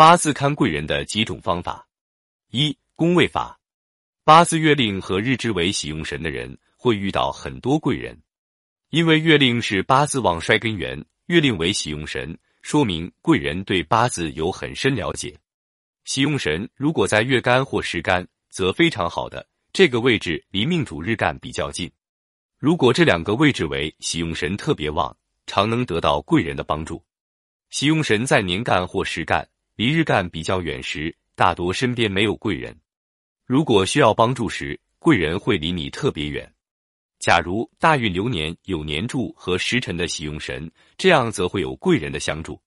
八字看贵人的几种方法：一、宫位法。八字月令和日支为喜用神的人，会遇到很多贵人，因为月令是八字旺衰根源，月令为喜用神，说明贵人对八字有很深了解。喜用神如果在月干或时干，则非常好的，这个位置离命主日干比较近。如果这两个位置为喜用神特别旺，常能得到贵人的帮助。喜用神在年干或时干，离日干比较远时，大多身边没有贵人。如果需要帮助时，贵人会离你特别远。假如大运流年有年柱和时辰的喜用神，这样则会有贵人的相助。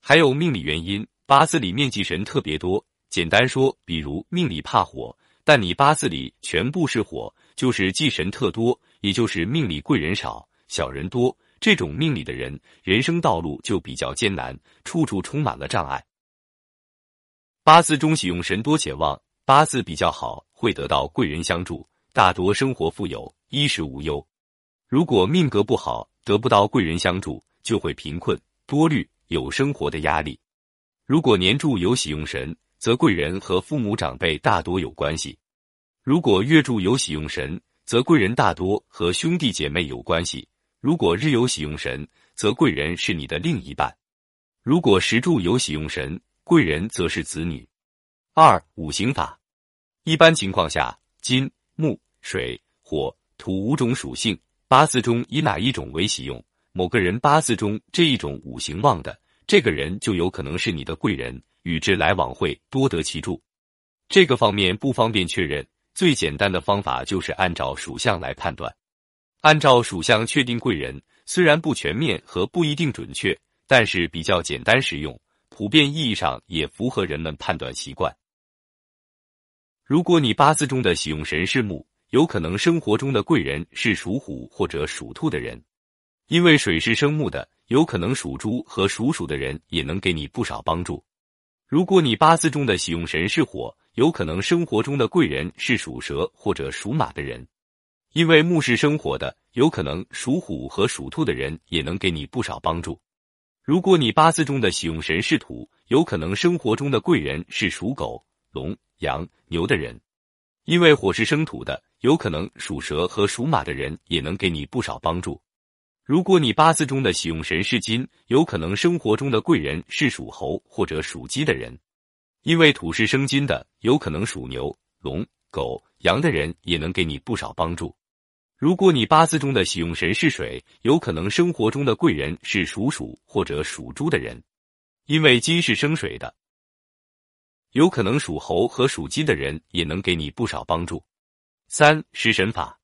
还有命理原因，八字里面忌神特别多。简单说，比如命里怕火，但你八字里全部是火，就是忌神特多。也就是命里贵人少，小人多，这种命里的人，人生道路就比较艰难，处处充满了障碍。八字中喜用神多且旺，八字比较好，会得到贵人相助，大多生活富有，衣食无忧。如果命格不好，得不到贵人相助，就会贫困多虑，有生活的压力。如果年柱有喜用神，则贵人和父母长辈大多有关系；如果月柱有喜用神，则贵人大多和兄弟姐妹有关系。如果日有喜用神，则贵人是你的另一半；如果时柱有喜用神，贵人则是子女。二五行法，一般情况下，金、木、水、火、土五种属性，八字中以哪一种为喜用，某个人八字中这一种五行旺的，这个人就有可能是你的贵人，与之来往会多得其助。这个方面不方便确认。最简单的方法就是按照属相来判断，按照属相确定贵人，虽然不全面和不一定准确，但是比较简单实用，普遍意义上也符合人们判断习惯。如果你八字中的喜用神是木，有可能生活中的贵人是属虎或者属兔的人，因为水是生木的，有可能属猪和属鼠的人也能给你不少帮助。如果你八字中的喜用神是火，有可能生活中的贵人是属蛇或者属马的人，因为木是生火的，有可能属虎和属兔的人也能给你不少帮助。如果你八字中的喜用神是土，有可能生活中的贵人是属狗、龙、羊、牛的人，因为火是生土的，有可能属蛇和属马的人也能给你不少帮助。如果你八字中的喜用神是金，有可能生活中的贵人是属猴或者属鸡的人。因为土是生金的，有可能属牛、龙、狗、羊的人也能给你不少帮助。如果你八字中的喜用神是水，有可能生活中的贵人是属鼠或者属猪的人。因为金是生水的，有可能属猴和属鸡的人也能给你不少帮助。三食神法，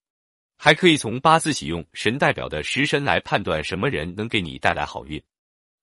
还可以从八字喜用神代表的食神来判断什么人能给你带来好运。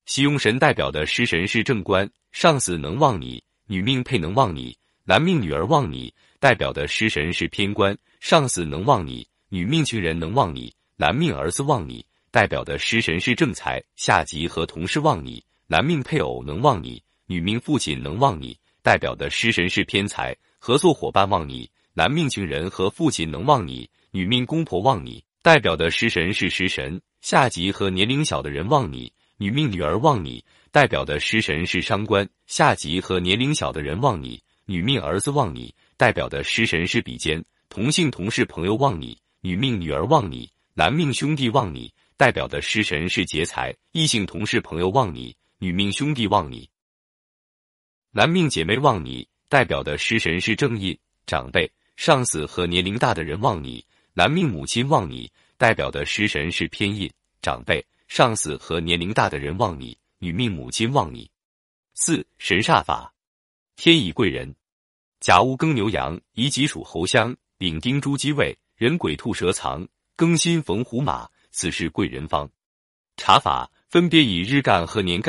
喜用神代表的食神是正官，上司能旺你。女命配能旺你，男命女儿旺你，代表的食神是偏官，上司能旺你；女命情人能旺你，男命儿子旺你，代表的食神是正财，下级和同事旺你；男命配偶能旺你，女命父亲能旺你，代表的食神是偏财，合作伙伴旺你；男命情人和父亲能旺你，女命公婆旺你，代表的食神是食神，下级和年龄小的人旺你，女命女儿旺你。代表的食神是伤官，下级和年龄小的人旺你；女命儿子旺你，代表的食神是比肩，同性同事朋友旺你；女命女儿旺你，男命兄弟旺你，代表的食神是劫财，异性同事朋友旺你；女命兄弟旺你，男命姐妹旺你，代表的食神是正印，长辈、上司和年龄大的人旺你；男命母亲旺你，代表的食神是偏印，长辈、上司和年龄大的人旺你。女命母亲旺你。四神煞法，天乙贵人，甲戊庚牛羊，乙己属猴相，丙丁猪鸡位，人鬼兔蛇藏，庚辛逢虎马，此事贵人方。查法分别以日干和年干。